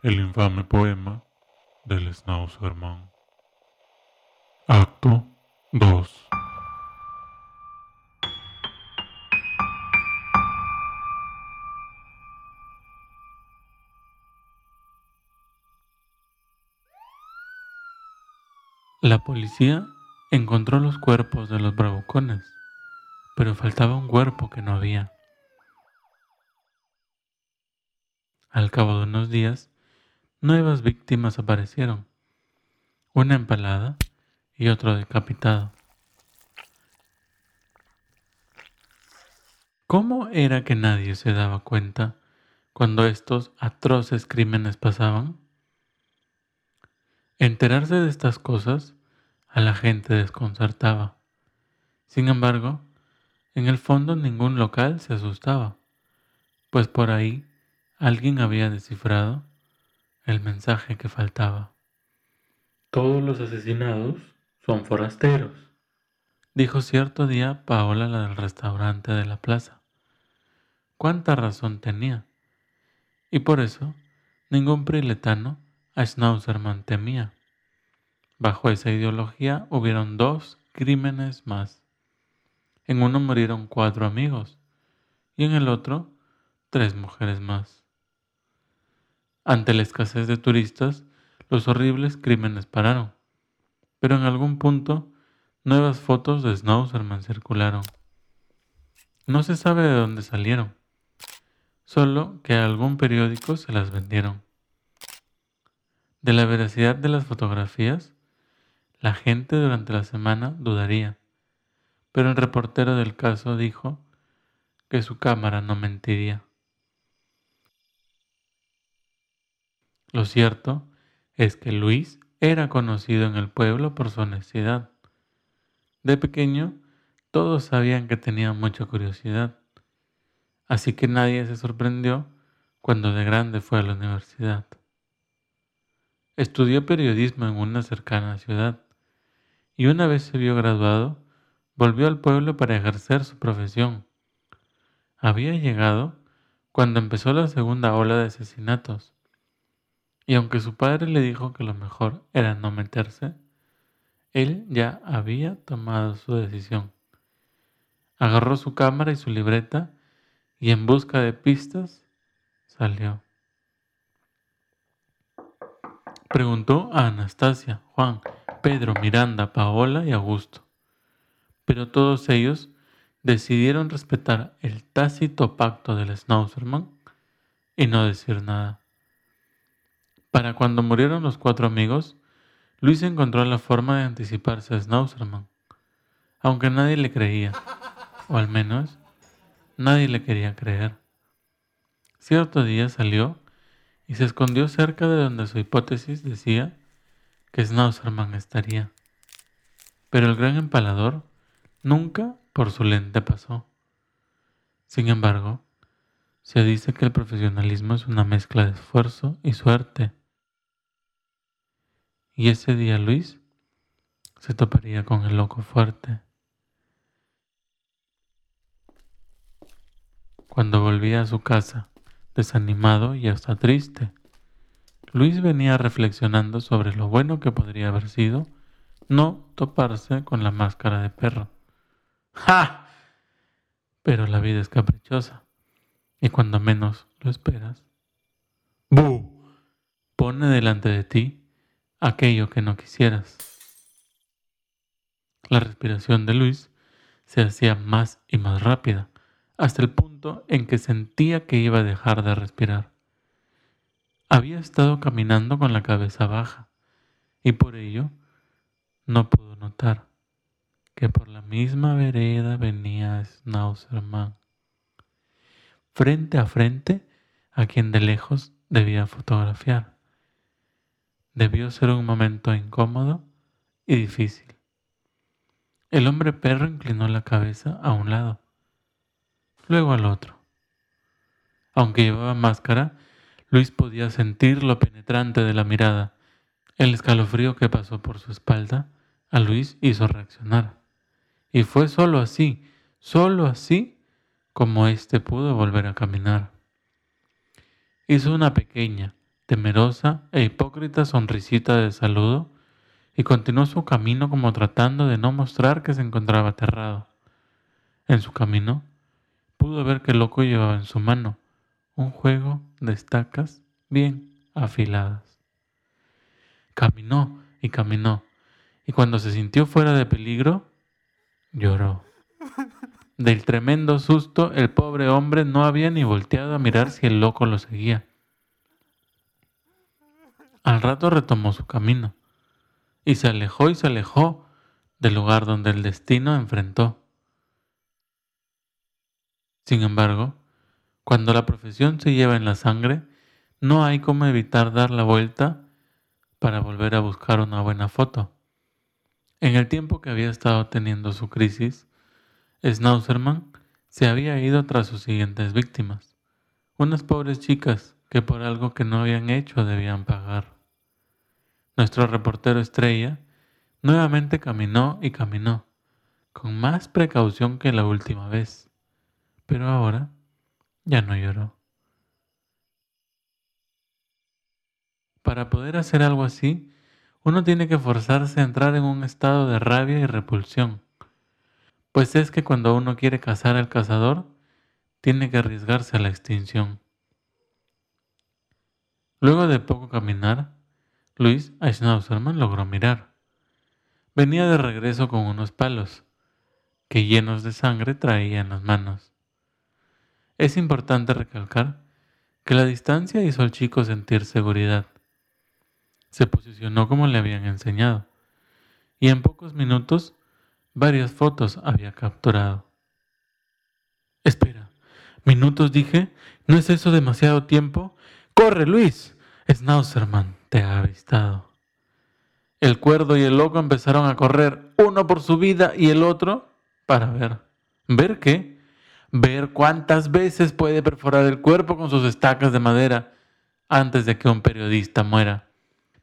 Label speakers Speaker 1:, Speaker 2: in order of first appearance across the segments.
Speaker 1: el infame poema del Schnauzerman. Acto 2.
Speaker 2: La policía encontró los cuerpos de los bravucones, pero faltaba un cuerpo que no había. Al cabo de unos días, nuevas víctimas aparecieron, una empalada y otro decapitado. ¿Cómo era que nadie se daba cuenta cuando estos atroces crímenes pasaban? Enterarse de estas cosas a la gente desconcertaba. Sin embargo, en el fondo ningún local se asustaba, pues por ahí alguien había descifrado el mensaje que faltaba. Todos los asesinados son forasteros, dijo cierto día Paola la del restaurante de la plaza. ¿Cuánta razón tenía? Y por eso ningún priletano a Schnauzerman temía. Bajo esa ideología hubieron dos crímenes más. En uno murieron cuatro amigos y en el otro tres mujeres más. Ante la escasez de turistas, los horribles crímenes pararon, pero en algún punto nuevas fotos de Schnauzerman circularon. No se sabe de dónde salieron, solo que a algún periódico se las vendieron. De la veracidad de las fotografías la gente durante la semana dudaría, pero el reportero del caso dijo que su cámara no mentiría. Lo cierto es que Luis era conocido en el pueblo por su honestidad. De pequeño, todos sabían que tenía mucha curiosidad, así que nadie se sorprendió cuando de grande fue a la universidad. Estudió periodismo en una cercana ciudad y una vez se vio graduado, volvió al pueblo para ejercer su profesión. Había llegado cuando empezó la segunda ola de asesinatos, y aunque su padre le dijo que lo mejor era no meterse, él ya había tomado su decisión. Agarró su cámara y su libreta y en busca de pistas salió. Preguntó a Anastasia, Juan, Pedro, Miranda, Paola y Augusto. Pero todos ellos decidieron respetar el tácito pacto del Schnauzerman y no decir nada. Para cuando murieron los cuatro amigos, Luis encontró la forma de anticiparse a Schnauzerman, aunque nadie le creía, o al menos nadie le quería creer. Cierto día salió y se escondió cerca de donde su hipótesis decía que Schnauzerman estaría. Pero el gran empalador nunca por su lente pasó. Sin embargo, se dice que el profesionalismo es una mezcla de esfuerzo y suerte. Y ese día Luis se toparía con el loco fuerte. Cuando volvía a su casa, desanimado y hasta triste, Luis venía reflexionando sobre lo bueno que podría haber sido no toparse con la máscara de perro. ¡Ja! Pero la vida es caprichosa y cuando menos lo esperas, ¡bu! Pone delante de ti aquello que no quisieras. La respiración de Luis se hacía más y más rápida, hasta el punto en que sentía que iba a dejar de respirar. Había estado caminando con la cabeza baja y por ello no pudo notar que por la misma vereda venía Schnauzerman, frente a frente a quien de lejos debía fotografiar. Debió ser un momento incómodo y difícil. El hombre perro inclinó la cabeza a un lado, luego al otro. Aunque llevaba máscara, Luis podía sentir lo penetrante de la mirada. El escalofrío que pasó por su espalda a Luis hizo reaccionar. Y fue solo así, solo así, como éste pudo volver a caminar. Hizo una pequeña, temerosa e hipócrita sonrisita de saludo y continuó su camino como tratando de no mostrar que se encontraba aterrado. En su camino, pudo ver que el loco llevaba en su mano un juego de estacas bien afiladas. Caminó y caminó, y cuando se sintió fuera de peligro, lloró. Del tremendo susto, el pobre hombre no había ni volteado a mirar si el loco lo seguía. Al rato retomó su camino y se alejó y se alejó del lugar donde el destino enfrentó. Sin embargo, cuando la profesión se lleva en la sangre, no hay como evitar dar la vuelta para volver a buscar una buena foto. En el tiempo que había estado teniendo su crisis, Schnauzerman se había ido tras sus siguientes víctimas, unas pobres chicas que por algo que no habían hecho debían pagar. Nuestro reportero estrella nuevamente caminó y caminó, con más precaución que la última vez pero ahora ya no lloró. Para poder hacer algo así, uno tiene que forzarse a entrar en un estado de rabia y repulsión, pues es que cuando uno quiere cazar al cazador, tiene que arriesgarse a la extinción. Luego de poco caminar, Luis Schnauzerman logró mirar. Venía de regreso con unos palos, que llenos de sangre traía en las manos. Es importante recalcar que la distancia hizo al chico sentir seguridad. Se posicionó como le habían enseñado y en pocos minutos varias fotos había capturado. Espera, minutos dije, ¿no es eso demasiado tiempo? ¡Corre, Luis! Schnauzerman te ha avistado. El cuerdo y el loco empezaron a correr, uno por su vida y el otro para ver. ¿Ver qué? ver cuántas veces puede perforar el cuerpo con sus estacas de madera antes de que un periodista muera.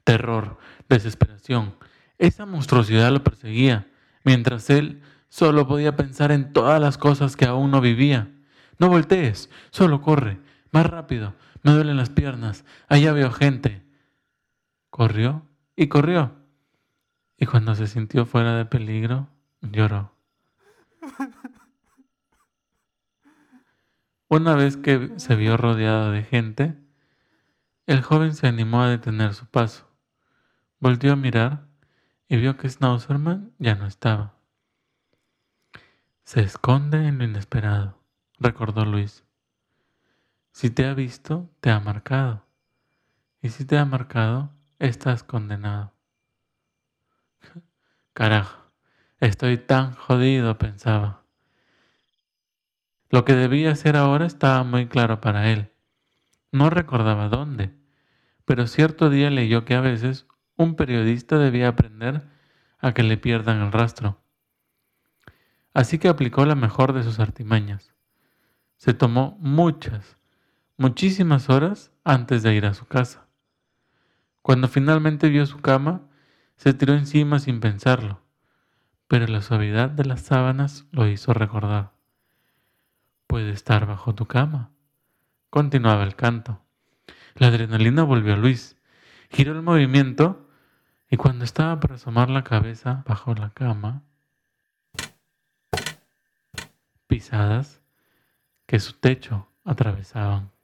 Speaker 2: Terror, desesperación. Esa monstruosidad lo perseguía, mientras él solo podía pensar en todas las cosas que aún no vivía. No voltees, solo corre, más rápido, me duelen las piernas, allá veo gente. Corrió y corrió. Y cuando se sintió fuera de peligro, lloró. Una vez que se vio rodeado de gente, el joven se animó a detener su paso. Volvió a mirar y vio que Schnauzerman ya no estaba. Se esconde en lo inesperado, recordó Luis. Si te ha visto, te ha marcado. Y si te ha marcado, estás condenado. Carajo, estoy tan jodido, pensaba. Lo que debía hacer ahora estaba muy claro para él. No recordaba dónde, pero cierto día leyó que a veces un periodista debía aprender a que le pierdan el rastro. Así que aplicó la mejor de sus artimañas. Se tomó muchas, muchísimas horas antes de ir a su casa. Cuando finalmente vio su cama, se tiró encima sin pensarlo, pero la suavidad de las sábanas lo hizo recordar puede estar bajo tu cama. Continuaba el canto. La adrenalina volvió a Luis. Giró el movimiento y cuando estaba por asomar la cabeza bajo la cama, pisadas que su techo atravesaban.